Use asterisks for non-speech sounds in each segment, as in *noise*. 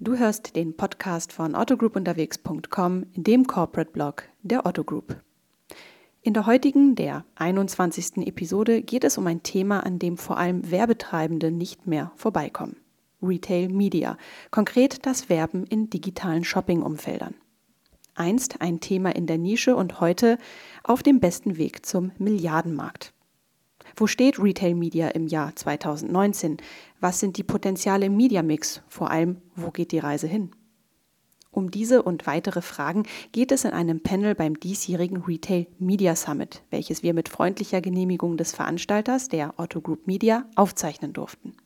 Du hörst den Podcast von autogroupunterwegs.com in dem Corporate Blog der Otto Group. In der heutigen, der 21. Episode geht es um ein Thema, an dem vor allem Werbetreibende nicht mehr vorbeikommen. Retail Media, konkret das Werben in digitalen Shopping-Umfeldern. Einst ein Thema in der Nische und heute auf dem besten Weg zum Milliardenmarkt. Wo steht Retail Media im Jahr 2019? Was sind die Potenziale im Media Mix? Vor allem, wo geht die Reise hin? Um diese und weitere Fragen geht es in einem Panel beim diesjährigen Retail Media Summit, welches wir mit freundlicher Genehmigung des Veranstalters, der Otto Group Media, aufzeichnen durften.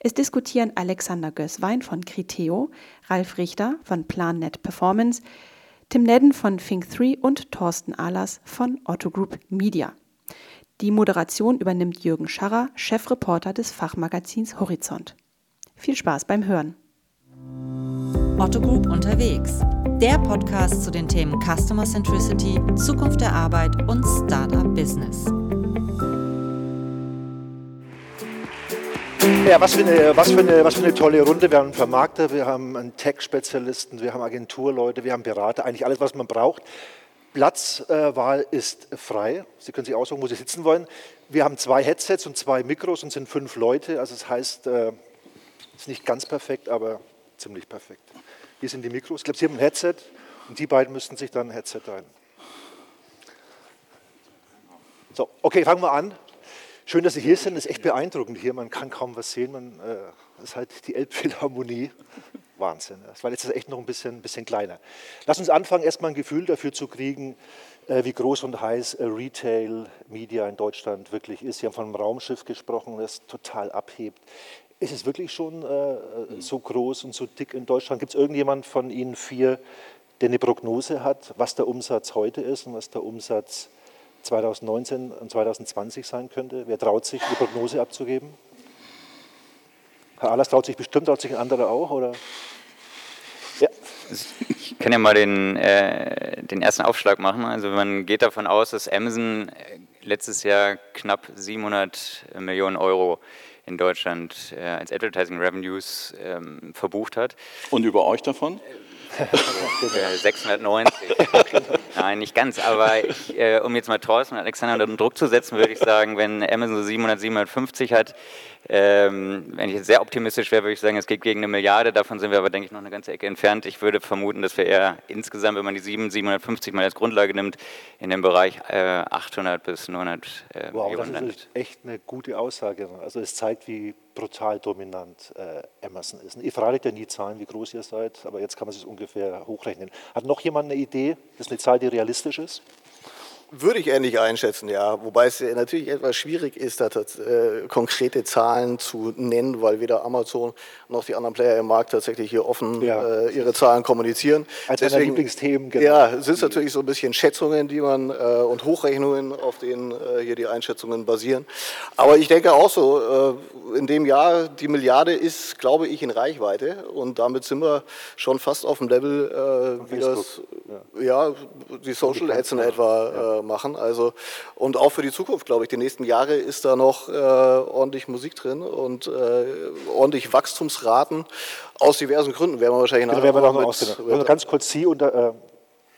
Es diskutieren Alexander Gößwein von Criteo, Ralf Richter von PlanNet Performance, Tim Nedden von Think3 und Thorsten Ahlers von Otto Group Media. Die Moderation übernimmt Jürgen Scharrer, Chefreporter des Fachmagazins Horizont. Viel Spaß beim Hören. Otto Group unterwegs. Der Podcast zu den Themen Customer Centricity, Zukunft der Arbeit und Startup Business. Ja, was für, eine, was, für eine, was für eine tolle Runde. Wir haben einen Vermarkter, wir haben einen Tech-Spezialisten, wir haben Agenturleute, wir haben Berater, eigentlich alles, was man braucht. Platzwahl ist frei. Sie können sich aussuchen, wo Sie sitzen wollen. Wir haben zwei Headsets und zwei Mikros und sind fünf Leute. Also das heißt, es äh, ist nicht ganz perfekt, aber ziemlich perfekt. Hier sind die Mikros. Ich glaube, Sie haben ein Headset und die beiden müssten sich dann ein Headset rein. So, okay, fangen wir an. Schön, dass Sie hier sind. Das ist echt beeindruckend hier. Man kann kaum was sehen. Man, äh, das ist halt die Elbphilharmonie. Wahnsinn. Das war jetzt echt noch ein bisschen, bisschen kleiner. Lass uns anfangen, erstmal ein Gefühl dafür zu kriegen, äh, wie groß und heiß äh, Retail Media in Deutschland wirklich ist. Sie haben von einem Raumschiff gesprochen, das total abhebt. Ist es wirklich schon äh, so groß und so dick in Deutschland? Gibt es irgendjemand von Ihnen vier, der eine Prognose hat, was der Umsatz heute ist und was der Umsatz 2019 und 2020 sein könnte? Wer traut sich, eine Prognose abzugeben? Herr Ahlers traut sich bestimmt, traut sich ein anderer auch? Oder? Ich kann ja mal den, äh, den ersten Aufschlag machen. Also man geht davon aus, dass Amazon äh, letztes Jahr knapp 700 Millionen Euro in Deutschland äh, als Advertising Revenues ähm, verbucht hat. Und über euch davon? 690. Nein, nicht ganz, aber ich, äh, um jetzt mal Thorsten und Alexander unter Druck zu setzen, würde ich sagen, wenn Amazon so 700, 750 hat, ähm, wenn ich jetzt sehr optimistisch wäre, würde ich sagen, es geht gegen eine Milliarde. Davon sind wir aber, denke ich, noch eine ganze Ecke entfernt. Ich würde vermuten, dass wir eher insgesamt, wenn man die 7, 750 mal als Grundlage nimmt, in dem Bereich äh, 800 bis 900 äh, wow, Millionen landet. Das ist echt eine gute Aussage. Also es zeigt, wie brutal dominant äh, Amazon ist. Ihr fraget ja nie Zahlen, wie groß ihr seid, aber jetzt kann man es ungefähr hochrechnen. Hat noch jemand eine Idee? Das ist eine Zahl, die realistisch ist? Würde ich ähnlich einschätzen, ja. Wobei es natürlich etwas schwierig ist, da äh, konkrete Zahlen zu nennen, weil weder Amazon noch die anderen Player im Markt tatsächlich hier offen ja. äh, ihre Zahlen kommunizieren. Als Deswegen, Lieblingsthemen, genau. Ja, sind es natürlich so ein bisschen Schätzungen, die man äh, und Hochrechnungen, auf denen äh, hier die Einschätzungen basieren. Aber ich denke auch so, äh, in dem Jahr, die Milliarde ist, glaube ich, in Reichweite und damit sind wir schon fast auf dem Level, äh, wie das, ja. ja. die Social Ads in etwa machen. Also, und auch für die Zukunft, glaube ich, die nächsten Jahre ist da noch äh, ordentlich Musik drin und äh, ordentlich Wachstumsraten aus diversen Gründen. Werden wir wahrscheinlich nachher genau, noch mit, Ganz kurz Sie unter, äh,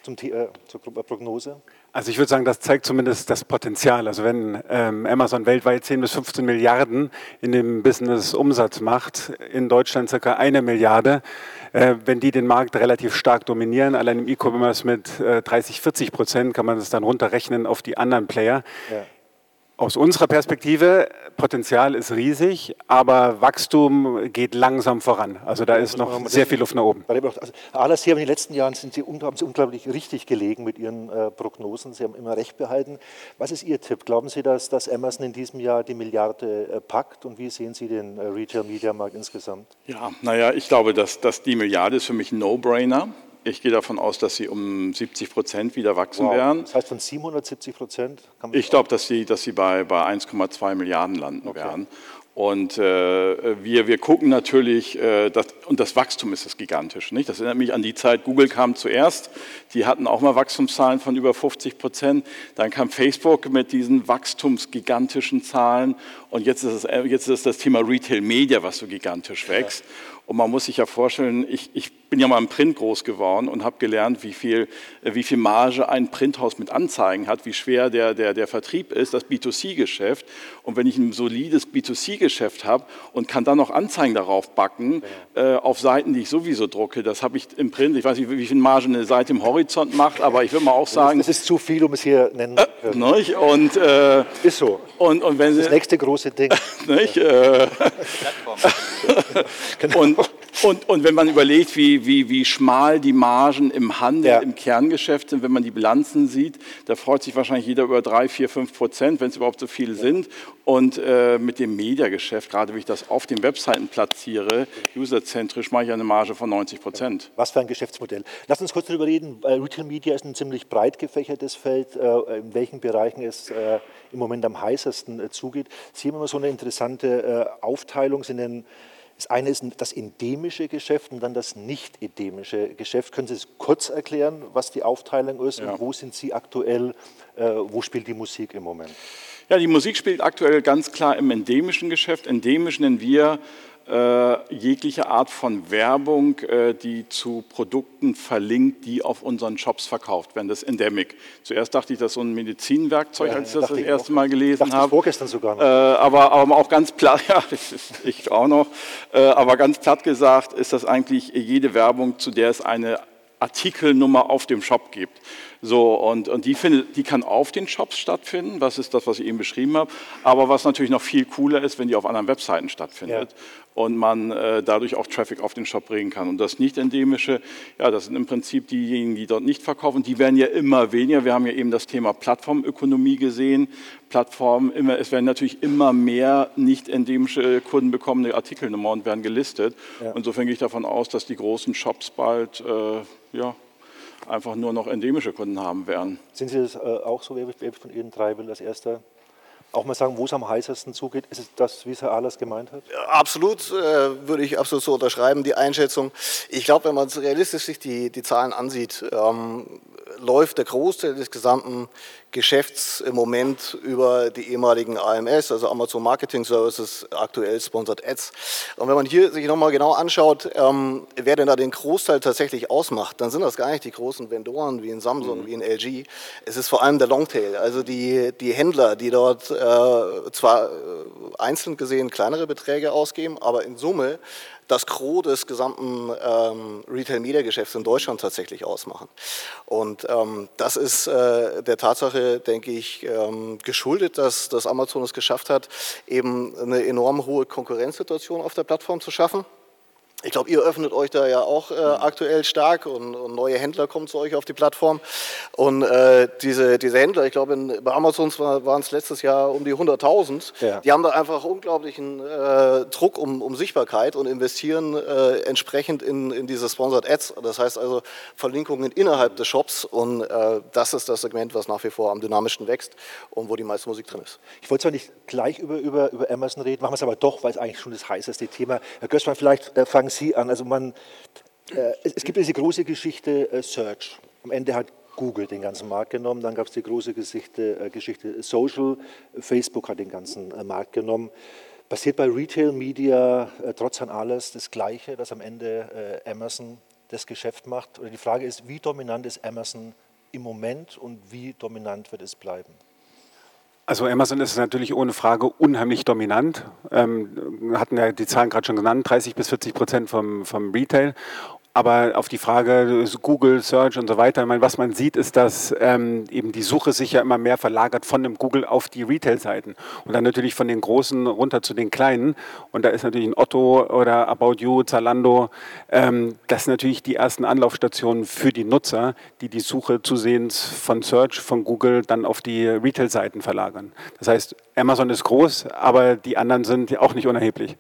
zum, äh, zur Prognose. Also ich würde sagen, das zeigt zumindest das Potenzial. Also wenn ähm, Amazon weltweit 10 bis 15 Milliarden in dem Business Umsatz macht, in Deutschland circa eine Milliarde, äh, wenn die den Markt relativ stark dominieren, allein im E-Commerce mit äh, 30, 40 Prozent, kann man das dann runterrechnen auf die anderen Player. Ja. Aus unserer Perspektive, Potenzial ist riesig, aber Wachstum geht langsam voran. Also da ist noch sehr viel Luft nach oben. Also alles hier in den letzten Jahren sind Sie, haben Sie unglaublich richtig gelegen mit Ihren äh, Prognosen. Sie haben immer recht behalten. Was ist Ihr Tipp? Glauben Sie, dass, dass Amazon in diesem Jahr die Milliarde äh, packt? Und wie sehen Sie den äh, Retail-Media-Markt insgesamt? Ja, naja, ich glaube, dass, dass die Milliarde ist für mich ein No-Brainer. Ich gehe davon aus, dass sie um 70 Prozent wieder wachsen wow. werden. Das heißt von 770 Prozent? Ich glaube, dass sie, dass sie bei, bei 1,2 Milliarden landen okay. werden. Und äh, wir, wir gucken natürlich, äh, das, und das Wachstum ist das gigantisch. Nicht? Das erinnert mich an die Zeit, Google kam zuerst, die hatten auch mal Wachstumszahlen von über 50 Prozent. Dann kam Facebook mit diesen wachstumsgigantischen Zahlen und jetzt ist, es, äh, jetzt ist das Thema Retail Media, was so gigantisch wächst. Ja. Und man muss sich ja vorstellen, ich, ich bin ja mal im Print groß geworden und habe gelernt, wie viel, äh, wie viel Marge ein Printhaus mit Anzeigen hat, wie schwer der, der, der Vertrieb ist, das B2C-Geschäft. Und wenn ich ein solides B2C-Geschäft habe und kann dann noch Anzeigen darauf backen, ja. äh, auf Seiten, die ich sowieso drucke, das habe ich im Print, ich weiß nicht, wie viel Marge eine Seite im Horizont macht, aber ich würde mal auch sagen... Das ist zu viel, um es hier nennen zu können. Äh, und, äh, ist so. Und, und wenn das, das nächste große Ding. *laughs* nicht, äh, *laughs* genau. und, und, und wenn man überlegt, wie, wie, wie schmal die Margen im Handel, ja. im Kerngeschäft sind, wenn man die Bilanzen sieht, da freut sich wahrscheinlich jeder über 3, 4, 5 Prozent, wenn es überhaupt so viele ja. sind. Und äh, mit dem Mediageschäft, gerade wenn ich das auf den Webseiten platziere, userzentrisch, mache ich eine Marge von 90 Prozent. Was für ein Geschäftsmodell. Lass uns kurz darüber reden. Retail Media ist ein ziemlich breit gefächertes Feld, äh, in welchen Bereichen es äh, im Moment am heißesten äh, zugeht. Sie haben immer so eine interessante Aufteilung, Sie nennen das eine ist das endemische Geschäft und dann das nicht endemische Geschäft. Können Sie es kurz erklären, was die Aufteilung ist ja. und wo sind Sie aktuell, äh, wo spielt die Musik im Moment? Ja, die Musik spielt aktuell ganz klar im endemischen Geschäft. Endemisch nennen wir äh, jegliche Art von Werbung, äh, die zu Produkten verlinkt, die auf unseren Shops verkauft werden. Das ist Endemic. Zuerst dachte ich, das ist so ein Medizinwerkzeug, ja, als ich das das erste Mal gelesen habe. vorgestern sogar noch. Äh, aber, aber auch ganz platt, *laughs* ja, ich auch noch, äh, aber ganz platt gesagt ist das eigentlich jede Werbung, zu der es eine Artikelnummer auf dem Shop gibt. So, und, und die, findet, die kann auf den Shops stattfinden, das ist das, was ich eben beschrieben habe, aber was natürlich noch viel cooler ist, wenn die auf anderen Webseiten stattfindet. Ja und man äh, dadurch auch Traffic auf den Shop bringen kann. Und das nicht-endemische, ja, das sind im Prinzip diejenigen, die dort nicht verkaufen, die werden ja immer weniger. Wir haben ja eben das Thema Plattformökonomie gesehen. Plattformen, immer, es werden natürlich immer mehr nicht-endemische Kunden bekommen eine Artikelnummer und werden gelistet. Ja. Insofern gehe ich davon aus, dass die großen Shops bald, äh, ja, einfach nur noch endemische Kunden haben werden. Sind Sie das äh, auch so, wer von Ihnen drei will als erster auch mal sagen, wo es am heißesten zugeht? Ist es das, wie es Herr Ahlers gemeint hat? absolut, äh, würde ich absolut so unterschreiben, die Einschätzung. Ich glaube, wenn man realistisch sich die, die Zahlen ansieht, ähm, läuft der Großteil des gesamten Geschäfts im Moment über die ehemaligen AMS, also Amazon Marketing Services, aktuell Sponsored Ads. Und wenn man hier sich nochmal genau anschaut, ähm, wer denn da den Großteil tatsächlich ausmacht, dann sind das gar nicht die großen Vendoren wie in Samsung, mhm. wie in LG. Es ist vor allem der Longtail, also die, die Händler, die dort äh, zwar äh, einzeln gesehen kleinere Beträge ausgeben, aber in Summe das Gros des gesamten ähm, Retail-Media-Geschäfts in Deutschland tatsächlich ausmachen. Und ähm, das ist äh, der Tatsache, denke ich, ähm, geschuldet, dass, dass Amazon es geschafft hat, eben eine enorm hohe Konkurrenzsituation auf der Plattform zu schaffen. Ich glaube, ihr öffnet euch da ja auch äh, mhm. aktuell stark und, und, neue Händler kommen zu euch auf die Plattform. Und äh, diese, diese Händler, ich glaube, bei Amazon waren es letztes Jahr um die 100.000, ja. die haben da einfach unglaublichen äh, Druck um, um, Sichtbarkeit und investieren äh, entsprechend in, in diese Sponsored Ads. Das heißt also Verlinkungen innerhalb des Shops und äh, das ist das Segment, was nach wie vor am dynamischsten wächst und wo die meiste Musik drin ist. Ich wollte zwar nicht gleich über, über, über Amazon reden, machen wir es aber doch, weil es eigentlich schon das heißeste Thema. Herr Gößmann, vielleicht äh, fangen Sie an. Also man, äh, es, gibt diese große Geschichte äh, Search. Am Ende hat Google den ganzen Markt genommen, dann gab es die große Geschichte, äh, Geschichte Social, Facebook hat den ganzen äh, Markt genommen. Passiert bei Retail Media äh, trotz an alles das Gleiche, dass am Ende äh, Amazon das Geschäft macht? Oder die Frage ist, wie dominant ist Amazon im Moment und wie dominant wird es bleiben? Also Amazon ist natürlich ohne Frage unheimlich dominant. Ähm, hatten ja die Zahlen gerade schon genannt, 30 bis 40 Prozent vom, vom Retail. Aber auf die Frage Google, Search und so weiter, meine, was man sieht, ist, dass ähm, eben die Suche sich ja immer mehr verlagert von dem Google auf die Retail-Seiten und dann natürlich von den großen runter zu den kleinen. Und da ist natürlich ein Otto oder About You, Zalando, ähm, das sind natürlich die ersten Anlaufstationen für die Nutzer, die die Suche zusehends von Search, von Google dann auf die Retail-Seiten verlagern. Das heißt, Amazon ist groß, aber die anderen sind auch nicht unerheblich.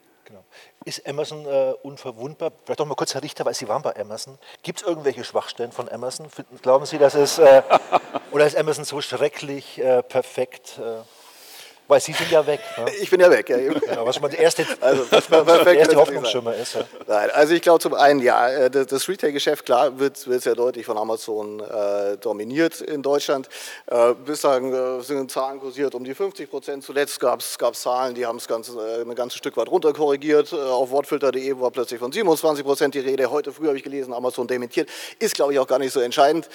Ist Amazon äh, unverwundbar? Vielleicht doch mal kurz, Herr Richter, weil Sie waren bei Amazon. Gibt es irgendwelche Schwachstellen von Amazon? Glauben Sie, dass es, äh, *laughs* oder ist Amazon so schrecklich, äh, perfekt? Äh? Weil Sie sind ja weg. Ne? *laughs* Ich bin ja weg, ja. Genau, was man der erste, *laughs* also, der erste Hoffnungsschimmer ist. Ja. Nein, also ich glaube zum einen, ja, äh, das Retail-Geschäft, klar, wird, wird sehr deutlich von Amazon äh, dominiert in Deutschland. Äh, bislang äh, sind Zahlen kursiert um die 50 Prozent. Zuletzt gab es Zahlen, die haben es ganz, äh, ein ganzes Stück weit runter korrigiert. Äh, auf wortfilter.de war plötzlich von 27 Prozent die Rede. Heute früh habe ich gelesen, Amazon dementiert. Ist, glaube ich, auch gar nicht so entscheidend.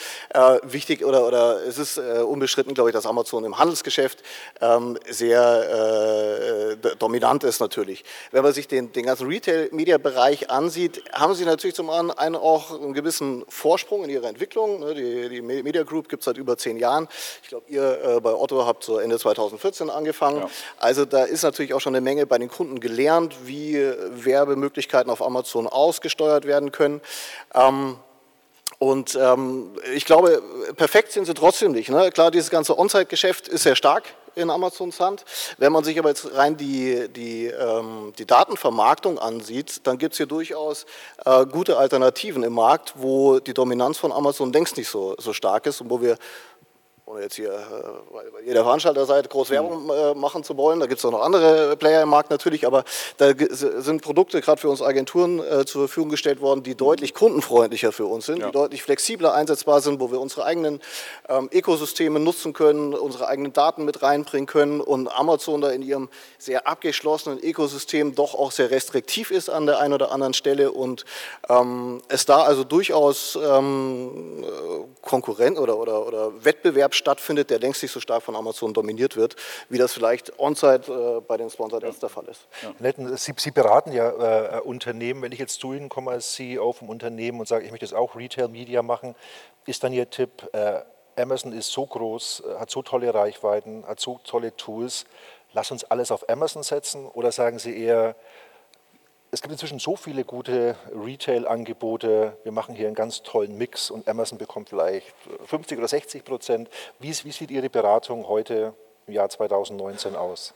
wichtig oder, oder es ist unbestritten, glaube ich, dass Amazon im Handelsgeschäft ähm, sehr sehr äh, dominant ist natürlich. Wenn man sich den, den ganzen Retail-Media-Bereich ansieht, haben sie natürlich zum einen auch einen gewissen Vorsprung in ihrer Entwicklung. Ne? Die, die Media Group gibt es seit über zehn Jahren. Ich glaube, ihr äh, bei Otto habt so Ende 2014 angefangen. Ja. Also da ist natürlich auch schon eine Menge bei den Kunden gelernt, wie Werbemöglichkeiten auf Amazon ausgesteuert werden können. Ähm, und ähm, ich glaube, perfekt sind sie trotzdem nicht. Ne? Klar, dieses ganze On-Site-Geschäft ist sehr stark in Amazons Hand. Wenn man sich aber jetzt rein die, die, ähm, die Datenvermarktung ansieht, dann gibt es hier durchaus äh, gute Alternativen im Markt, wo die Dominanz von Amazon längst nicht so, so stark ist und wo wir ohne jetzt hier bei äh, jeder Veranstalterseite groß Werbung äh, machen zu wollen. Da gibt es auch noch andere Player im Markt natürlich, aber da sind Produkte gerade für uns Agenturen äh, zur Verfügung gestellt worden, die deutlich kundenfreundlicher für uns sind, ja. die deutlich flexibler einsetzbar sind, wo wir unsere eigenen ähm, Ökosysteme nutzen können, unsere eigenen Daten mit reinbringen können und Amazon da in ihrem sehr abgeschlossenen Ökosystem doch auch sehr restriktiv ist an der einen oder anderen Stelle und ähm, es da also durchaus ähm, Konkurrent oder, oder, oder Wettbewerb stattfindet, der längst nicht so stark von Amazon dominiert wird, wie das vielleicht on-site äh, bei den Sponsored Ads der Fall ist. Ja. Sie, Sie, beraten ja äh, Unternehmen. Wenn ich jetzt zu Ihnen komme als CEO vom Unternehmen und sage, ich möchte jetzt auch Retail Media machen, ist dann Ihr Tipp, äh, Amazon ist so groß, äh, hat so tolle Reichweiten, hat so tolle Tools, lass uns alles auf Amazon setzen? Oder sagen Sie eher, es gibt inzwischen so viele gute Retail-Angebote. Wir machen hier einen ganz tollen Mix und Amazon bekommt vielleicht 50 oder 60 Prozent. Wie, wie sieht Ihre Beratung heute im Jahr 2019 aus?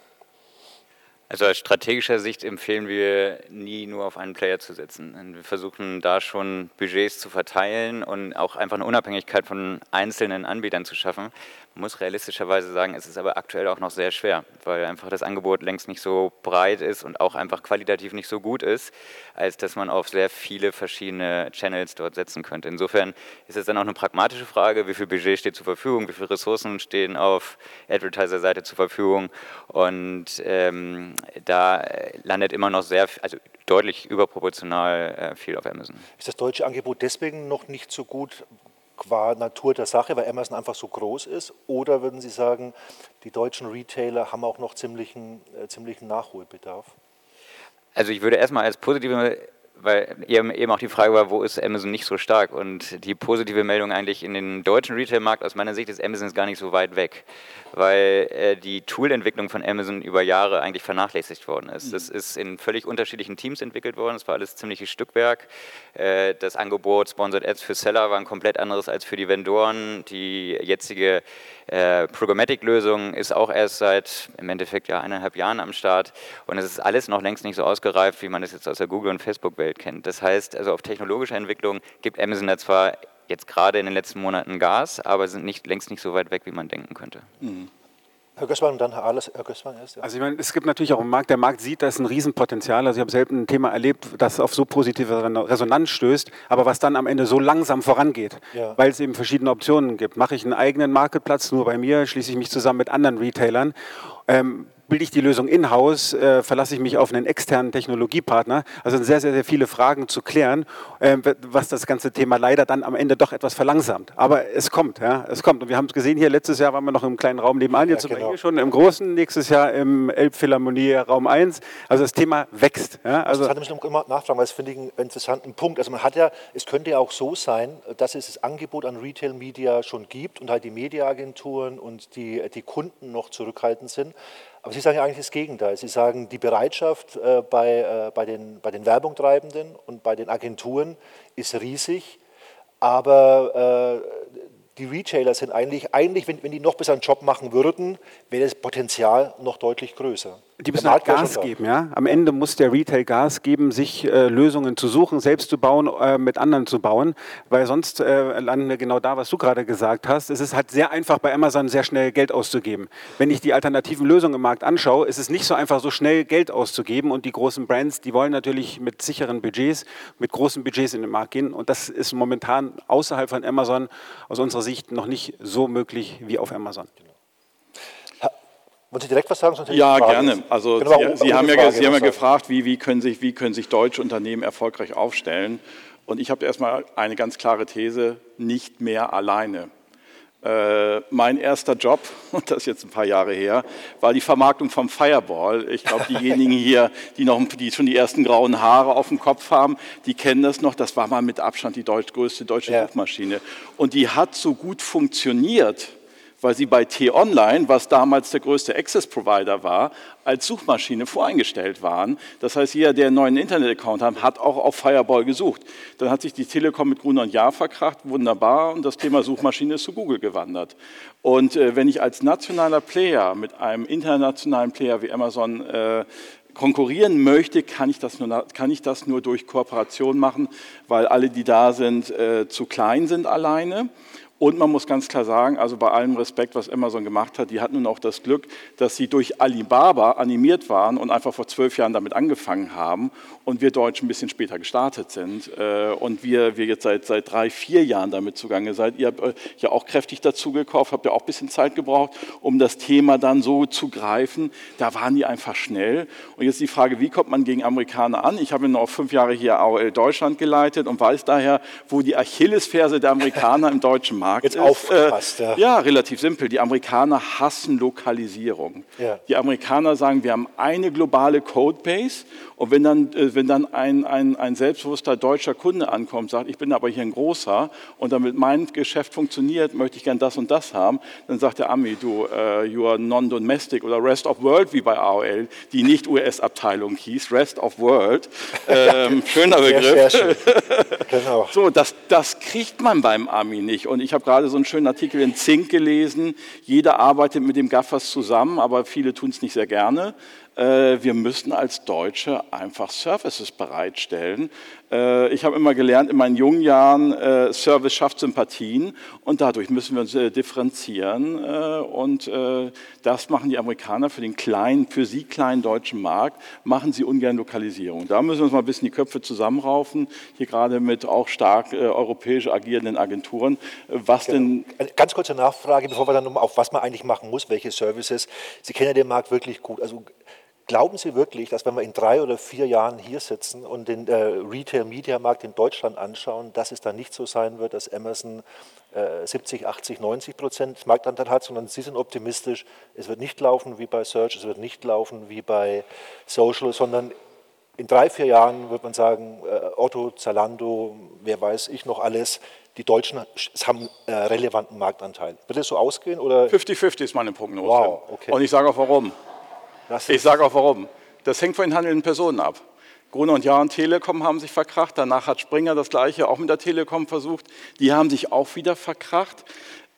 Also aus strategischer Sicht empfehlen wir nie nur auf einen Player zu setzen. Wir versuchen da schon Budgets zu verteilen und auch einfach eine Unabhängigkeit von einzelnen Anbietern zu schaffen. Man muss realistischerweise sagen, es ist aber aktuell auch noch sehr schwer, weil einfach das Angebot längst nicht so breit ist und auch einfach qualitativ nicht so gut ist, als dass man auf sehr viele verschiedene Channels dort setzen könnte. Insofern ist es dann auch eine pragmatische Frage, wie viel Budget steht zur Verfügung, wie viele Ressourcen stehen auf Advertiser-Seite zur Verfügung und ähm, da landet immer noch sehr, also deutlich überproportional äh, viel auf Amazon. Ist das deutsche Angebot deswegen noch nicht so gut, qua Natur der Sache, weil Amazon einfach so groß ist? Oder würden Sie sagen, die deutschen Retailer haben auch noch ziemlichen, äh, ziemlichen Nachholbedarf? Also ich würde erstmal als positive weil eben auch die Frage war, wo ist Amazon nicht so stark? Und die positive Meldung eigentlich in den deutschen Retail-Markt aus meiner Sicht ist, Amazon ist gar nicht so weit weg, weil äh, die Toolentwicklung von Amazon über Jahre eigentlich vernachlässigt worden ist. Das ist in völlig unterschiedlichen Teams entwickelt worden, es war alles ziemliches Stückwerk. Äh, das Angebot Sponsored Ads für Seller war ein komplett anderes als für die Vendoren. Die jetzige äh, Programmatic-Lösung ist auch erst seit im Endeffekt ja eineinhalb Jahren am Start und es ist alles noch längst nicht so ausgereift, wie man es jetzt aus der Google- und Facebook-Welt kennt. Das heißt, also auf technologischer Entwicklung gibt Amazon da zwar jetzt gerade in den letzten Monaten Gas, aber sind nicht, längst nicht so weit weg, wie man denken könnte. Mhm. Herr Gößmann und dann Herr Ahlers. Herr Gößmann erst. Ja. Also ich meine, es gibt natürlich auch einen Markt, der Markt sieht, da ist ein Riesenpotenzial. Also ich habe selten ein Thema erlebt, das auf so positive Resonanz stößt, aber was dann am Ende so langsam vorangeht, ja. weil es eben verschiedene Optionen gibt. Mache ich einen eigenen Marktplatz nur bei mir, schließe ich mich zusammen mit anderen Retailern. Ähm, bilde ich die Lösung in-house, äh, verlasse ich mich auf einen externen Technologiepartner. Also sind sehr, sehr, sehr viele Fragen zu klären, äh, was das ganze Thema leider dann am Ende doch etwas verlangsamt. Aber es kommt, ja, es kommt. Und wir haben es gesehen hier, letztes Jahr waren wir noch im kleinen Raum nebenan, jetzt ja, genau. sind wir hier schon im großen, nächstes Jahr im Elbphilharmonie Raum 1. Also das Thema wächst. Ja, also das hatte mich noch immer nachfragen, weil das finde ich einen interessanten Punkt. Also man hat ja, es könnte ja auch so sein, dass es das Angebot an Retail Media schon gibt und halt die Mediaagenturen und die, die Kunden noch zurückhaltend sind. Aber Sie sagen eigentlich das Gegenteil. Sie sagen, die Bereitschaft äh, bei, äh, bei, den, bei den Werbungtreibenden und bei den Agenturen ist riesig, aber äh, die Retailer sind eigentlich, eigentlich wenn, wenn die noch besser einen Job machen würden, wäre das Potenzial noch deutlich größer. Die müssen halt Gas geben, ja. Am Ende muss der Retail Gas geben, sich äh, Lösungen zu suchen, selbst zu bauen, äh, mit anderen zu bauen, weil sonst äh, landen wir genau da, was du gerade gesagt hast. Es ist halt sehr einfach bei Amazon sehr schnell Geld auszugeben. Wenn ich die alternativen Lösungen im Markt anschaue, ist es nicht so einfach, so schnell Geld auszugeben und die großen Brands, die wollen natürlich mit sicheren Budgets, mit großen Budgets in den Markt gehen und das ist momentan außerhalb von Amazon aus unserer Sicht noch nicht so möglich wie auf Amazon. Wollen Sie direkt was sagen? ja, gerne. Also genau, Sie, Sie, haben ja, Sie haben ja gefragt, wie, wie, können sich, wie können sich deutsche Unternehmen erfolgreich aufstellen. Und ich habe erstmal eine ganz klare These, nicht mehr alleine. Äh, mein erster Job, *laughs* und das ist jetzt ein paar Jahre her, war die Vermarktung vom Fireball. Ich glaube, diejenigen *laughs* hier, die, noch, die schon die ersten grauen Haare auf dem Kopf haben, die kennen das noch. Das war mal mit Abstand die deutsch, größte deutsche ja. Suchmaschine. Und die hat so gut funktioniert, weil sie bei T-Online, was damals der größte Access-Provider war, als Suchmaschine voreingestellt waren. Das heißt, jeder, der einen neuen Internet-Account hat, hat auch auf Fireball gesucht. Dann hat sich die Telekom mit Gruner und Jahr verkracht, wunderbar, und das Thema Suchmaschine ist zu Google gewandert. Und äh, wenn ich als nationaler Player mit einem internationalen Player wie Amazon äh, konkurrieren möchte, kann ich, das nur, kann ich das nur durch Kooperation machen, weil alle, die da sind, äh, zu klein sind alleine. Und man muss ganz klar sagen, also bei allem Respekt, was Amazon gemacht hat, die hatten nun auch das Glück, dass sie durch Alibaba animiert waren und einfach vor zwölf Jahren damit angefangen haben und wir Deutschen ein bisschen später gestartet sind äh, und wir, wir jetzt seit, seit drei, vier Jahren damit zugange seid. Ihr habt ja auch kräftig dazu gekauft, habt ja auch ein bisschen Zeit gebraucht, um das Thema dann so zu greifen. Da waren die einfach schnell. Und jetzt die Frage, wie kommt man gegen Amerikaner an? Ich habe noch fünf Jahre hier AOL Deutschland geleitet und weiß daher, wo die Achillesferse der Amerikaner im deutschen Markt Markt Jetzt ist. Aufgepasst, ja. ja, relativ simpel. Die Amerikaner hassen Lokalisierung. Ja. Die Amerikaner sagen, wir haben eine globale Codebase und wenn dann, äh, wenn dann ein, ein, ein selbstbewusster deutscher Kunde ankommt, sagt, ich bin aber hier ein großer und damit mein Geschäft funktioniert, möchte ich gern das und das haben, dann sagt der Ami, du, uh, you are non-domestic oder Rest of World wie bei AOL, die nicht US-Abteilung hieß, Rest of World. *laughs* Ähm, schöner Begriff. Sehr, sehr schön. Genau. *laughs* So, das, das kriegt man beim Ami nicht. Und ich habe gerade so einen schönen Artikel in Zink gelesen. Jeder arbeitet mit dem Gaffers zusammen, aber viele tun es nicht sehr gerne. Äh, wir müssen als Deutsche einfach Services bereitstellen. Äh, ich habe immer gelernt in meinen jungen Jahren, äh, Service schafft Sympathien und dadurch müssen wir uns differenzieren. Und das machen die Amerikaner für den kleinen, für sie kleinen deutschen Markt, machen sie ungern Lokalisierung. Da müssen wir uns mal ein bisschen die Köpfe zusammenraufen, hier gerade mit auch stark europäisch agierenden Agenturen. Was genau. denn? Ganz kurze Nachfrage, bevor wir dann auf was man eigentlich machen muss, welche Services. Sie kennen ja den Markt wirklich gut. Also Glauben Sie wirklich, dass wenn wir in drei oder vier Jahren hier sitzen und den äh, Retail-Media-Markt in Deutschland anschauen, dass es dann nicht so sein wird, dass Amazon äh, 70, 80, 90 Prozent Marktanteil hat, sondern Sie sind optimistisch, es wird nicht laufen wie bei Search, es wird nicht laufen wie bei Social, sondern in drei, vier Jahren wird man sagen, äh, Otto, Zalando, wer weiß ich noch alles, die Deutschen haben äh, relevanten Marktanteil. Wird es so ausgehen? 50-50 ist meine Prognose. Wow, okay. Und ich sage auch warum. Ich sage auch warum. Das hängt von den handelnden Personen ab. Gruner und Jahr und Telekom haben sich verkracht. Danach hat Springer das Gleiche auch mit der Telekom versucht. Die haben sich auch wieder verkracht.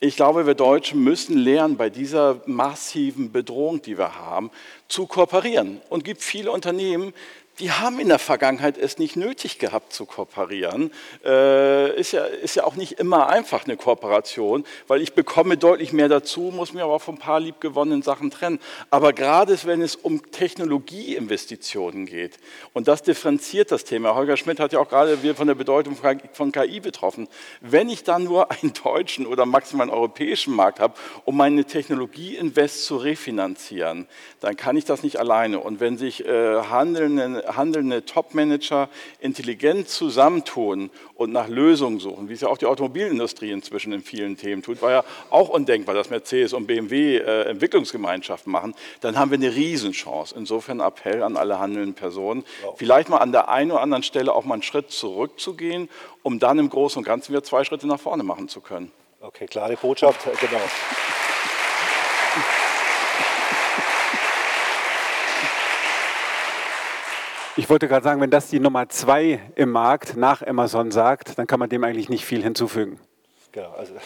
Ich glaube, wir Deutschen müssen lernen, bei dieser massiven Bedrohung, die wir haben, zu kooperieren. Und es gibt viele Unternehmen, die haben in der Vergangenheit es nicht nötig gehabt zu kooperieren. Äh, ist, ja, ist ja auch nicht immer einfach eine Kooperation, weil ich bekomme deutlich mehr dazu, muss mir aber von ein paar liebgewonnenen Sachen trennen. Aber gerade wenn es um Technologieinvestitionen geht, und das differenziert das Thema, Holger Schmidt hat ja auch gerade von der Bedeutung von KI betroffen, wenn ich dann nur einen deutschen oder maximal einen europäischen Markt habe, um meine Technologieinvest zu refinanzieren, dann kann ich das nicht alleine. Und wenn sich äh, handelnde handelnde Top-Manager intelligent zusammentun und nach Lösungen suchen, wie es ja auch die Automobilindustrie inzwischen in vielen Themen tut, war ja auch undenkbar, dass Mercedes und BMW äh, Entwicklungsgemeinschaften machen, dann haben wir eine Riesenchance. Insofern Appell an alle handelnden Personen, vielleicht mal an der einen oder anderen Stelle auch mal einen Schritt zurückzugehen, um dann im Großen und Ganzen wieder zwei Schritte nach vorne machen zu können. Okay, klare Botschaft, genau. Ich wollte gerade sagen, wenn das die Nummer zwei im Markt nach Amazon sagt, dann kann man dem eigentlich nicht viel hinzufügen. Genau. Also *laughs*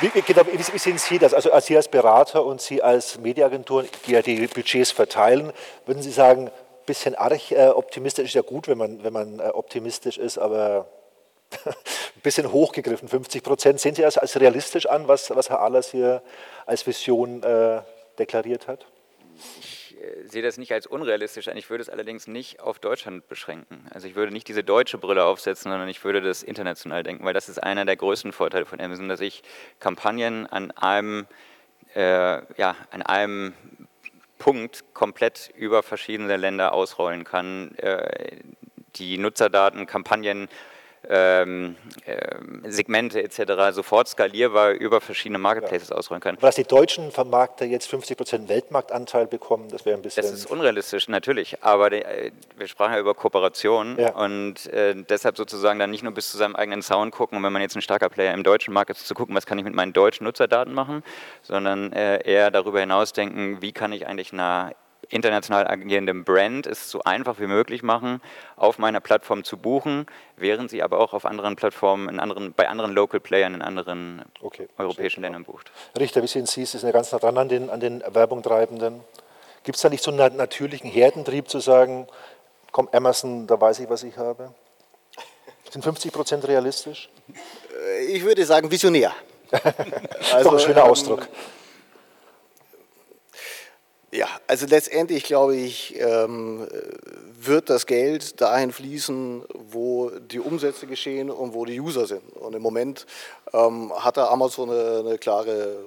Wie, genau, wie, sehen Sie das? Also als Sie als Berater und Sie als Mediaagentur, die ja die Budgets verteilen, würden Sie sagen, ein bisschen arg äh, optimistisch ist ja gut, wenn man, wenn man äh, optimistisch ist, aber ein *laughs* bisschen hochgegriffen, 50 Prozent. Sehen Sie das als realistisch an, was, was Herr Ahlers hier als Vision äh, deklariert hat? Äh, sehe das nicht als unrealistisch an. Ich würde es allerdings nicht auf Deutschland beschränken. Also ich würde nicht diese deutsche Brille aufsetzen, sondern ich würde das international denken, weil das ist einer der größten Vorteile von Amazon, dass ich Kampagnen an einem, äh, ja, an einem Punkt komplett über verschiedene Länder ausrollen kann. Äh, die Nutzerdaten, Kampagnen ähm, ähm, Segmente etc. sofort skalierbar über verschiedene Marketplaces ja. ausrollen können. Aber dass die deutschen Vermarkter jetzt 50 Prozent Weltmarktanteil bekommen, das wäre ein bisschen... Das ist unrealistisch, natürlich, aber die, äh, wir sprachen ja über Kooperation ja. und äh, deshalb sozusagen dann nicht nur bis zu seinem eigenen Sound gucken und wenn man jetzt ein starker Player im deutschen Markt ist, zu gucken, was kann ich mit meinen deutschen Nutzerdaten machen, sondern äh, eher darüber hinaus denken, wie kann ich eigentlich einer international agierendem Brand es so einfach wie möglich machen, auf meiner Plattform zu buchen, während sie aber auch auf anderen Plattformen, in anderen, bei anderen Local Playern in anderen okay, europäischen Ländern bucht. Richter, wie sehen Sie es? Sie sind ja ganz nah dran an den, an den Werbungtreibenden. Gibt es da nicht so einen natürlichen Herdentrieb zu sagen, komm Amazon, da weiß ich, was ich habe? Sind 50 Prozent realistisch? Ich würde sagen visionär. *laughs* also, Doch ein schöner ähm, Ausdruck. Ja, also letztendlich glaube ich, ähm, wird das Geld dahin fließen, wo die Umsätze geschehen und wo die User sind. Und im Moment ähm, hat da Amazon eine, eine klare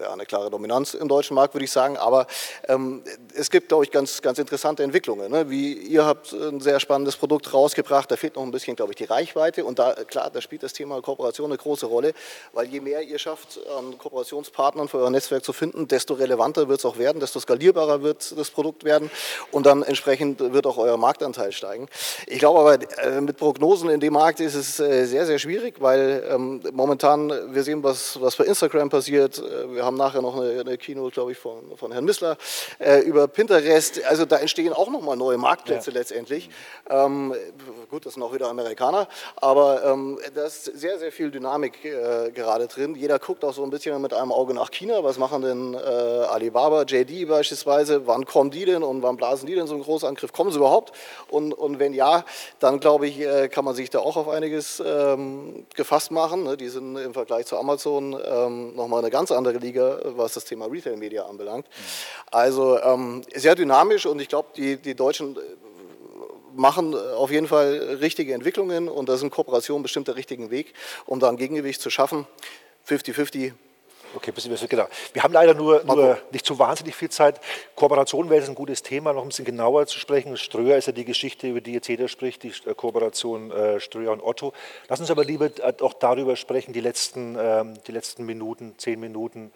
ja, eine klare Dominanz im deutschen Markt, würde ich sagen. Aber ähm, es gibt, glaube ich, ganz, ganz interessante Entwicklungen. Ne? Wie ihr habt ein sehr spannendes Produkt rausgebracht, da fehlt noch ein bisschen, glaube ich, die Reichweite. Und da, klar, da spielt das Thema Kooperation eine große Rolle, weil je mehr ihr schafft, an Kooperationspartnern für euer Netzwerk zu finden, desto relevanter wird es auch werden, desto skalierbarer wird das Produkt werden und dann entsprechend wird auch euer Marktanteil steigen. Ich glaube aber, äh, mit Prognosen in dem Markt ist es äh, sehr, sehr schwierig, weil ähm, momentan, wir sehen, was, was bei Instagram passiert. Äh, wir haben nachher noch eine, eine Keynote, glaube ich, von, von Herrn Missler äh, über Pinterest. Also da entstehen auch nochmal neue Marktplätze ja. letztendlich. Ähm, gut, das sind auch wieder Amerikaner, aber ähm, da ist sehr, sehr viel Dynamik äh, gerade drin. Jeder guckt auch so ein bisschen mit einem Auge nach China. Was machen denn äh, Alibaba, JD beispielsweise? Wann kommen die denn und wann blasen die denn so einen Großangriff? Kommen sie überhaupt? Und, und wenn ja, dann glaube ich, äh, kann man sich da auch auf einiges ähm, gefasst machen. Ne? Die sind im Vergleich zu Amazon ähm, nochmal eine ganz andere Liga Liga, was das Thema Retail Media anbelangt. Also ähm, sehr dynamisch und ich glaube, die, die Deutschen äh, machen auf jeden Fall richtige Entwicklungen und da sind Kooperationen bestimmt der richtige Weg, um da ein Gegengewicht zu schaffen. 50-50 Okay, genau. Wir haben leider nur, nur, nicht so wahnsinnig viel Zeit. Kooperation wäre jetzt ein gutes Thema, noch ein bisschen genauer zu sprechen. Ströer ist ja die Geschichte, über die jetzt jeder spricht, die äh, Kooperation äh, Ströer und Otto. Lass uns aber lieber äh, auch darüber sprechen, die letzten, ähm, die letzten Minuten, zehn Minuten,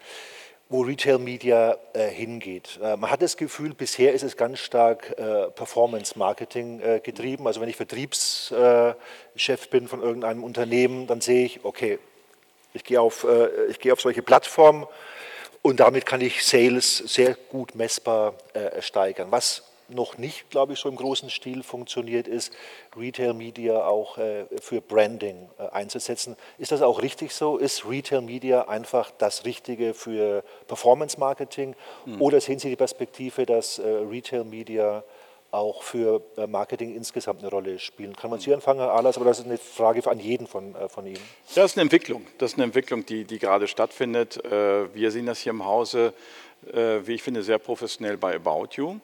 wo Retail Media äh, hingeht. Äh, man hat das Gefühl, bisher ist es ganz stark äh, Performance Marketing getrieben. Also wenn ich Vertriebschef bin von irgendeinem Unternehmen, dann sehe ich, okay, ich gehe auf, äh, ich gehe auf solche Plattformen und damit kann ich Sales sehr gut messbar äh, steigern. Was noch nicht, glaube ich, so im großen Stil funktioniert, ist Retail Media auch äh, für Branding äh, einzusetzen. Ist das auch richtig so? Ist Retail Media einfach das Richtige für Performance Marketing? Mhm. Oder sehen Sie die Perspektive, dass äh, Retail Media auch für äh, Marketing insgesamt eine Rolle spielen. Kann man Sie anfangen, Ahlers, aber das ist eine Frage an jeden von, äh, von Ihnen. Das ist eine Entwicklung, das ist eine Entwicklung, die, die gerade stattfindet. Äh, wir sehen das hier im Hause, wie ich finde, sehr professionell bei About You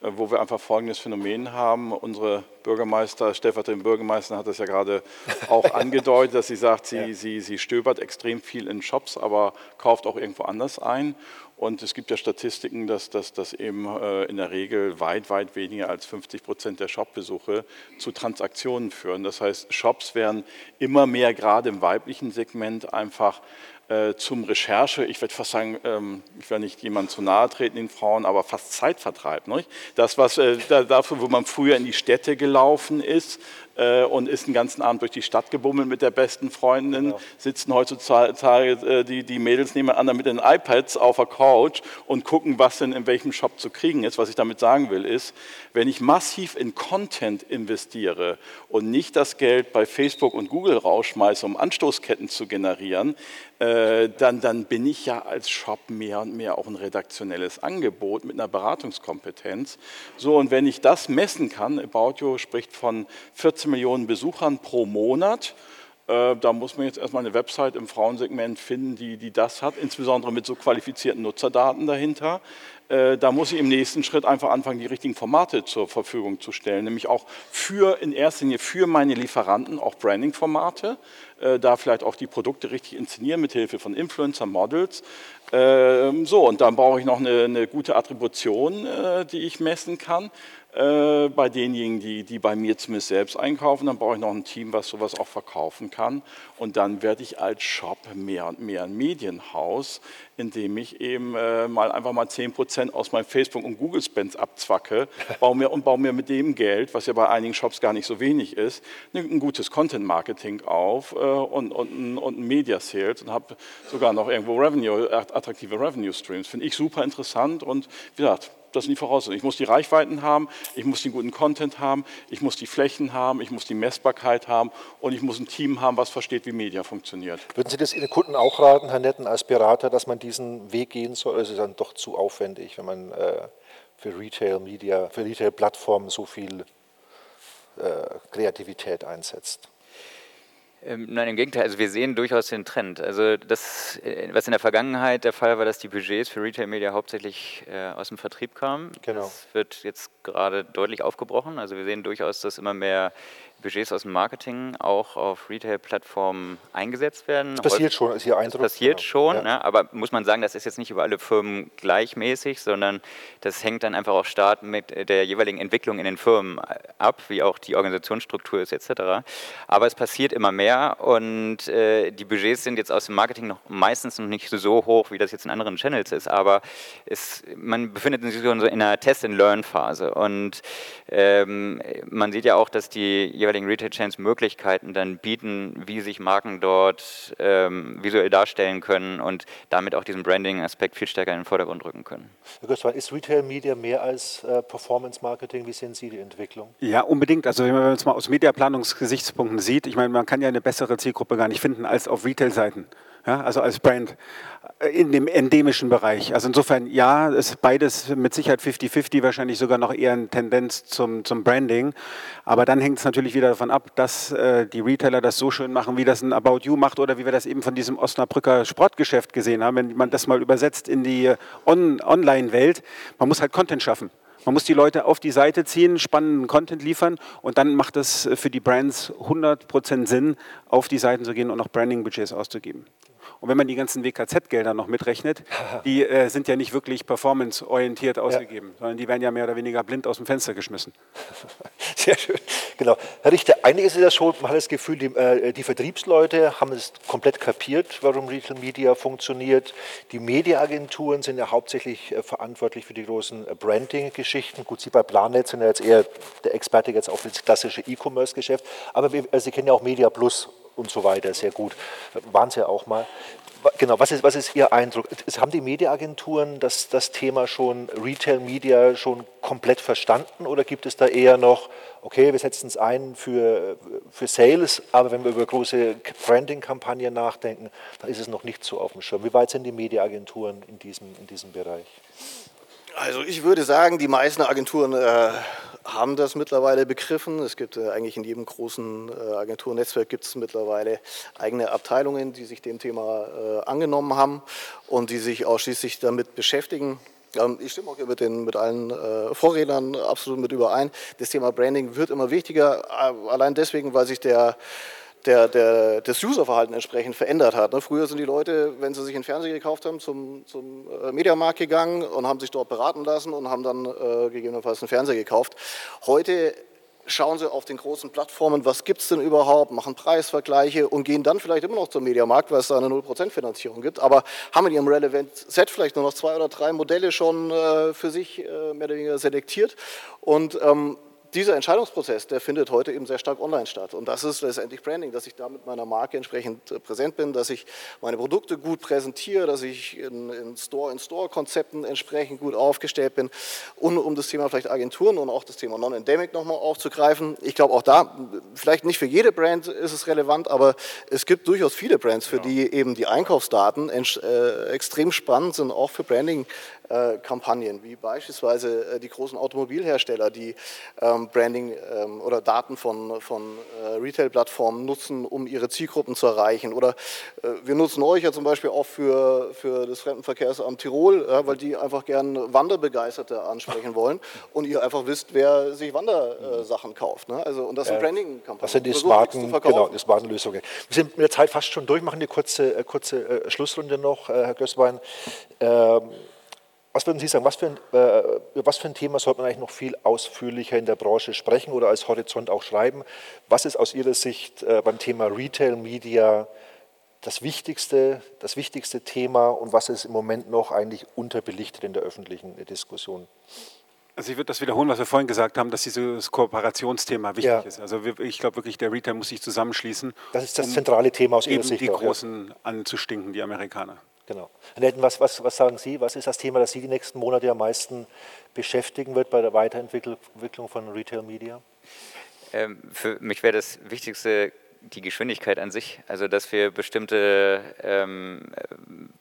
wo wir einfach folgendes Phänomen haben. Unsere Bürgermeister, stellvertretende Bürgermeister hat das ja gerade auch *laughs* angedeutet, dass sie sagt, sie, ja. sie, sie stöbert extrem viel in Shops, aber kauft auch irgendwo anders ein. Und es gibt ja Statistiken, dass das eben äh, in der Regel weit, weit weniger als 50 Prozent der Shopbesuche zu Transaktionen führen. Das heißt, Shops werden immer mehr, gerade im weiblichen Segment, einfach äh, zum Recherche, ich würde fast sagen, ähm, ich will nicht jemand zu nahe treten den Frauen, aber fast Zeitvertreib. Nicht? Das, was äh, dafür, wo man früher in die Städte gelaufen ist, äh, und ist den ganzen Abend durch die Stadt gebummelt mit der besten Freundin, genau. sitzen heutzutage äh, die, die Mädels nebeneinander mit den iPads auf der Couch und gucken, was denn in welchem Shop zu kriegen ist. Was ich damit sagen will, ist, wenn ich massiv in Content investiere und nicht das Geld bei Facebook und Google rausschmeiße, um Anstoßketten zu generieren, äh, dann, dann bin ich ja als Shop mehr und mehr auch ein redaktionelles Angebot mit einer Beratungskompetenz. So, und wenn ich das messen kann, About You spricht von 14 Millionen Besuchern pro Monat, äh, da muss man jetzt erstmal eine Website im Frauensegment finden, die, die das hat, insbesondere mit so qualifizierten Nutzerdaten dahinter. Äh, da muss ich im nächsten Schritt einfach anfangen, die richtigen Formate zur Verfügung zu stellen, nämlich auch für in erster Linie für meine Lieferanten auch Branding-Formate, äh, da vielleicht auch die Produkte richtig inszenieren mit Hilfe von Influencer, Models. Ähm, so, und dann brauche ich noch eine, eine gute Attribution, die ich messen kann. Äh, bei denjenigen, die, die bei mir zumindest selbst einkaufen, dann brauche ich noch ein Team, was sowas auch verkaufen kann. Und dann werde ich als Shop mehr und mehr ein Medienhaus, in dem ich eben äh, mal einfach mal 10% aus meinem Facebook- und Google-Spends abzwacke *laughs* baue mir, und baue mir mit dem Geld, was ja bei einigen Shops gar nicht so wenig ist, ein gutes Content-Marketing auf äh, und, und, und ein Media-Sales und habe sogar noch irgendwo Revenue, attraktive Revenue-Streams. Finde ich super interessant und wie gesagt, das sind die Voraussetzungen. Ich muss die Reichweiten haben, ich muss den guten Content haben, ich muss die Flächen haben, ich muss die Messbarkeit haben und ich muss ein Team haben, was versteht, wie Media funktioniert. Würden Sie das Ihren Kunden auch raten, Herr Netten, als Berater, dass man diesen Weg gehen soll? Oder ist es dann doch zu aufwendig, wenn man äh, für Retail-Media, für Retail-Plattformen so viel äh, Kreativität einsetzt? Ähm, nein, im Gegenteil. Also wir sehen durchaus den Trend. Also das, äh, was in der Vergangenheit der Fall war, dass die Budgets für Retail-Media hauptsächlich äh, aus dem Vertrieb kamen. Genau. Das wird jetzt gerade deutlich aufgebrochen. Also wir sehen durchaus, dass immer mehr Budgets aus dem Marketing auch auf Retail-Plattformen eingesetzt werden. Das passiert schon, ist Ihr Eindruck? Das passiert genau. schon, ja. ne? aber muss man sagen, das ist jetzt nicht über alle Firmen gleichmäßig, sondern das hängt dann einfach auch stark mit der jeweiligen Entwicklung in den Firmen ab, wie auch die Organisationsstruktur ist etc. Aber es passiert immer mehr und äh, die Budgets sind jetzt aus dem Marketing noch meistens noch nicht so hoch, wie das jetzt in anderen Channels ist, aber es, man befindet sich so in einer Test-and-Learn-Phase und ähm, man sieht ja auch, dass die jeweiligen jeweiligen Retail-Chains Möglichkeiten dann bieten, wie sich Marken dort ähm, visuell darstellen können und damit auch diesen Branding-Aspekt viel stärker in den Vordergrund rücken können. Herr Götzmann, ist Retail-Media mehr als äh, Performance-Marketing? Wie sehen Sie die Entwicklung? Ja, unbedingt. Also wenn man es mal aus Mediaplanungsgesichtspunkten sieht, ich meine, man kann ja eine bessere Zielgruppe gar nicht finden als auf Retail-Seiten. Ja, also als Brand in dem endemischen Bereich. Also insofern, ja, ist beides mit Sicherheit 50-50, wahrscheinlich sogar noch eher eine Tendenz zum, zum Branding. Aber dann hängt es natürlich wieder davon ab, dass äh, die Retailer das so schön machen, wie das ein About You macht oder wie wir das eben von diesem Osnabrücker Sportgeschäft gesehen haben. Wenn man das mal übersetzt in die On Online-Welt, man muss halt Content schaffen. Man muss die Leute auf die Seite ziehen, spannenden Content liefern und dann macht es für die Brands 100% Sinn, auf die Seiten zu gehen und noch Branding-Budgets auszugeben. Und wenn man die ganzen WKZ-Gelder noch mitrechnet, *laughs* die äh, sind ja nicht wirklich performanceorientiert ausgegeben, ja. sondern die werden ja mehr oder weniger blind aus dem Fenster geschmissen. *laughs* Sehr schön. Genau. Herr Richter, einiges ist ja schon, man hat das Gefühl, die, äh, die Vertriebsleute haben es komplett kapiert, warum Retail Media funktioniert. Die Mediaagenturen sind ja hauptsächlich äh, verantwortlich für die großen äh, Branding-Geschichten. Gut, Sie bei Planet sind ja jetzt eher der Experte jetzt auf das klassische E-Commerce-Geschäft, aber wir, also Sie kennen ja auch Media Plus und so weiter sehr gut. Waren Sie ja auch mal. Genau, was ist, was ist Ihr Eindruck? Haben die Mediaagenturen das, das Thema schon Retail Media schon komplett verstanden oder gibt es da eher noch, okay, wir setzen es ein für, für Sales, aber wenn wir über große Branding-Kampagnen nachdenken, dann ist es noch nicht so auf dem Schirm. Wie weit sind die Mediaagenturen in diesem, in diesem Bereich? Also ich würde sagen, die meisten Agenturen äh, haben das mittlerweile begriffen. Es gibt äh, eigentlich in jedem großen äh, Agenturnetzwerk gibt es mittlerweile eigene Abteilungen, die sich dem Thema äh, angenommen haben und die sich ausschließlich damit beschäftigen. Ähm, ich stimme auch mit, den, mit allen Vorrednern absolut mit überein. Das Thema Branding wird immer wichtiger, allein deswegen, weil sich der der, der, das Userverhalten entsprechend verändert hat. Ne? Früher sind die Leute, wenn sie sich einen Fernseher gekauft haben, zum, zum äh, Mediamarkt gegangen und haben sich dort beraten lassen und haben dann äh, gegebenenfalls einen Fernseher gekauft. Heute schauen sie auf den großen Plattformen, was gibt es denn überhaupt, machen Preisvergleiche und gehen dann vielleicht immer noch zum Mediamarkt, weil es da eine 0% Finanzierung gibt, aber haben in ihrem Relevant Set vielleicht nur noch zwei oder drei Modelle schon äh, für sich äh, mehr oder weniger selektiert und ähm, dieser Entscheidungsprozess, der findet heute eben sehr stark online statt. Und das ist letztendlich Branding, dass ich da mit meiner Marke entsprechend äh, präsent bin, dass ich meine Produkte gut präsentiere, dass ich in, in Store-in-Store-Konzepten entsprechend gut aufgestellt bin. Und um das Thema vielleicht Agenturen und auch das Thema Non-Endemic nochmal aufzugreifen. Ich glaube auch da, vielleicht nicht für jede Brand ist es relevant, aber es gibt durchaus viele Brands, für die eben die Einkaufsdaten äh, extrem spannend sind, auch für Branding Kampagnen, wie beispielsweise äh, die großen Automobilhersteller, die ähm, Branding ähm, oder Daten von, von äh, Retail-Plattformen nutzen, um ihre Zielgruppen zu erreichen. Oder wir nutzen euch ja zum Beispiel auch für, für das Fremdenverkehrsamt Tirol, weil die einfach gern Wanderbegeisterte ansprechen wollen *laughs* und ihr einfach wisst, wer sich Wandersachen kauft. Ne? Also, und das sind Branding-Kampagnen. Das sind die smarten, genau, die smarten Lösungen. Wir sind mit der Zeit fast schon durch, machen eine kurze, kurze Schlussrunde noch, Herr Gößwein. Ähm, was würden Sie sagen, was für, ein, äh, was für ein Thema sollte man eigentlich noch viel ausführlicher in der Branche sprechen oder als Horizont auch schreiben? Was ist aus Ihrer Sicht äh, beim Thema Retail Media das wichtigste, das wichtigste Thema und was ist im Moment noch eigentlich unterbelichtet in der öffentlichen Diskussion? Also ich würde das wiederholen, was wir vorhin gesagt haben, dass dieses Kooperationsthema wichtig ja. ist. Also ich glaube wirklich, der Retail muss sich zusammenschließen. Das ist das um zentrale Thema aus Ihrer Sicht. die auch, Großen ja. anzustinken, die Amerikaner. Genau. Herr was, was, was sagen Sie? Was ist das Thema, das Sie die nächsten Monate am meisten beschäftigen wird bei der Weiterentwicklung von Retail Media? Ähm, für mich wäre das Wichtigste die Geschwindigkeit an sich, also dass wir bestimmte, ähm,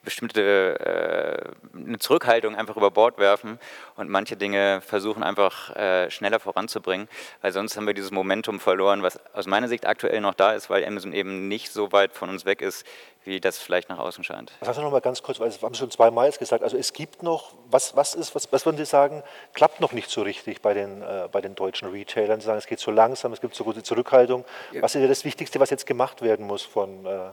bestimmte äh, eine Zurückhaltung einfach über Bord werfen und manche Dinge versuchen einfach äh, schneller voranzubringen, weil sonst haben wir dieses Momentum verloren, was aus meiner Sicht aktuell noch da ist, weil Amazon eben nicht so weit von uns weg ist, wie das vielleicht nach außen scheint. Hast du noch mal ganz kurz, weil wir haben schon zweimal jetzt gesagt, also es gibt noch, was, was ist, was, was würden Sie sagen, klappt noch nicht so richtig bei den, äh, bei den deutschen Retailern? Sie sagen, es geht so langsam, es gibt so gute Zurückhaltung. Was ist das Wichtigste, was jetzt gemacht werden muss von äh,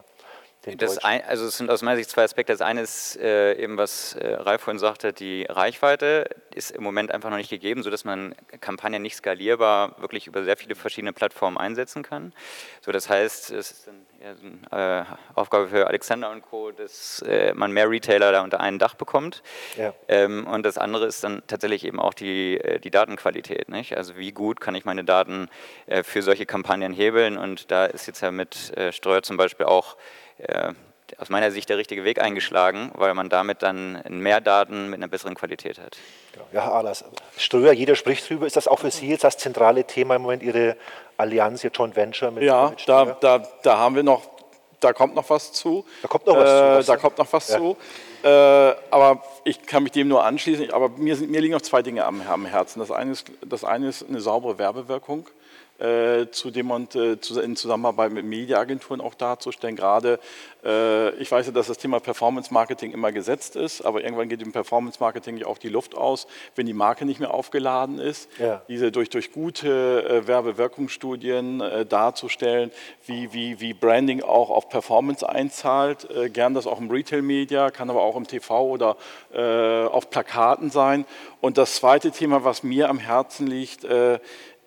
das ein, also es sind aus meiner Sicht zwei Aspekte. Das eine ist äh, eben, was äh, Ralf vorhin sagte, die Reichweite ist im Moment einfach noch nicht gegeben, sodass man Kampagnen nicht skalierbar wirklich über sehr viele verschiedene Plattformen einsetzen kann. So, das heißt, es ist eine äh, Aufgabe für Alexander und Co., dass äh, man mehr Retailer da unter einem Dach bekommt. Ja. Ähm, und das andere ist dann tatsächlich eben auch die, äh, die Datenqualität. Nicht? Also wie gut kann ich meine Daten äh, für solche Kampagnen hebeln? Und da ist jetzt ja mit Steuer zum Beispiel auch aus meiner Sicht der richtige Weg eingeschlagen, weil man damit dann mehr Daten mit einer besseren Qualität hat. Genau. Ja, Herr Ahlers, Ströer, jeder spricht drüber. Ist das auch für Sie jetzt das zentrale Thema im Moment, Ihre Allianz, Ihr Joint Venture mit Ja, mit da, da, da haben wir noch, da kommt noch was zu. Da kommt noch was äh, zu. Da kommt noch was ja. zu. Äh, aber ich kann mich dem nur anschließen. Aber mir, mir liegen noch zwei Dinge am, am Herzen. Das eine, ist, das eine ist eine saubere Werbewirkung äh, zu dem und äh, zu, in Zusammenarbeit mit Mediaagenturen auch darzustellen. Gerade, ich weiß ja, dass das Thema Performance Marketing immer gesetzt ist, aber irgendwann geht im Performance Marketing ja auch die Luft aus, wenn die Marke nicht mehr aufgeladen ist. Ja. Diese durch, durch gute äh, Werbewirkungsstudien äh, darzustellen, wie, wie, wie Branding auch auf Performance einzahlt. Äh, gern das auch im Retail-Media, kann aber auch im TV oder auf Plakaten sein. Und das zweite Thema, was mir am Herzen liegt,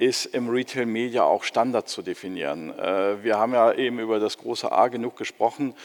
ist im Retail Media auch Standard zu definieren. Äh, wir haben ja eben über das große A genug gesprochen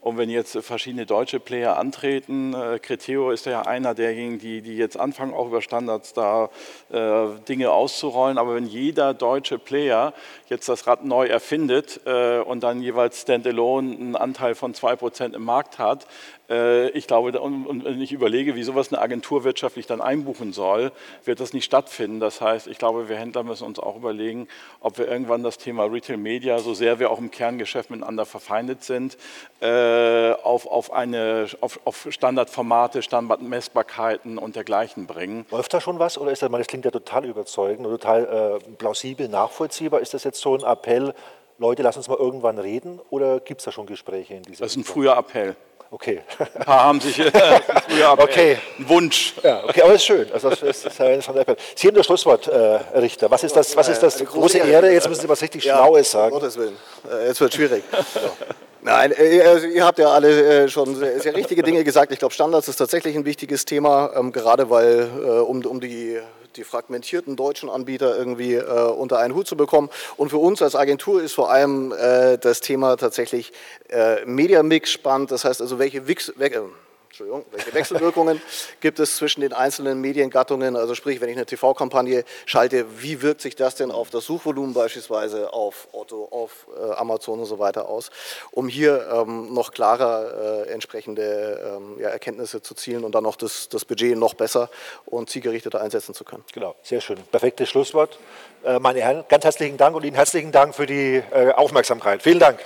und wenn jetzt verschiedene deutsche Player antreten, äh, ist ja einer derjenigen, die, die jetzt anfangen, auch über Standards da äh, Dinge auszurollen, aber wenn jeder deutsche Player jetzt das Rad neu erfindet und dann jeweils standalone einen Anteil von 2% im Markt hat, ich glaube, und wenn ich überlege, wie sowas eine Agentur wirtschaftlich dann einbuchen soll, wird das nicht stattfinden. Das heißt, ich glaube, wir Händler müssen uns auch überlegen, ob wir irgendwann das Thema Retail Media, so sehr wir auch im Kerngeschäft miteinander verfeindet sind, äh, auf, auf, eine, auf, auf Standardformate, Standardmessbarkeiten und dergleichen bringen. Läuft da schon was oder ist das, das klingt ja total überzeugend und total äh, plausibel nachvollziehbar? Ist das jetzt so ein Appell, Leute, lass uns mal irgendwann reden oder gibt es da schon Gespräche in dieser Das ist ein früher Appell. Okay. Ein paar haben sich *laughs* äh, früher okay. einen Wunsch. Ja, okay, aber das ist schön. Also das ist, das ist Sie haben das Schlusswort, äh, Richter. Was ist das, was ist das große Ehre? Jetzt müssen Sie was richtig ja, Schlaues sagen. Um Gottes Willen. Äh, jetzt wird es schwierig. Nein, äh, also ihr habt ja alle äh, schon sehr, sehr richtige Dinge gesagt. Ich glaube, Standards ist tatsächlich ein wichtiges Thema, ähm, gerade weil um, um die die fragmentierten deutschen Anbieter irgendwie äh, unter einen Hut zu bekommen. Und für uns als Agentur ist vor allem äh, das Thema tatsächlich äh, Media Mix spannend. Das heißt also, welche Wix, weg, äh, Entschuldigung, welche Wechselwirkungen gibt es zwischen den einzelnen Mediengattungen? Also sprich, wenn ich eine TV-Kampagne schalte, wie wirkt sich das denn auf das Suchvolumen beispielsweise, auf Otto, auf äh, Amazon und so weiter aus, um hier ähm, noch klarer äh, entsprechende ähm, ja, Erkenntnisse zu zielen und dann noch das, das Budget noch besser und zielgerichteter einsetzen zu können. Genau, sehr schön. Perfektes Schlusswort. Äh, meine Herren, ganz herzlichen Dank und Ihnen herzlichen Dank für die äh, Aufmerksamkeit. Vielen Dank.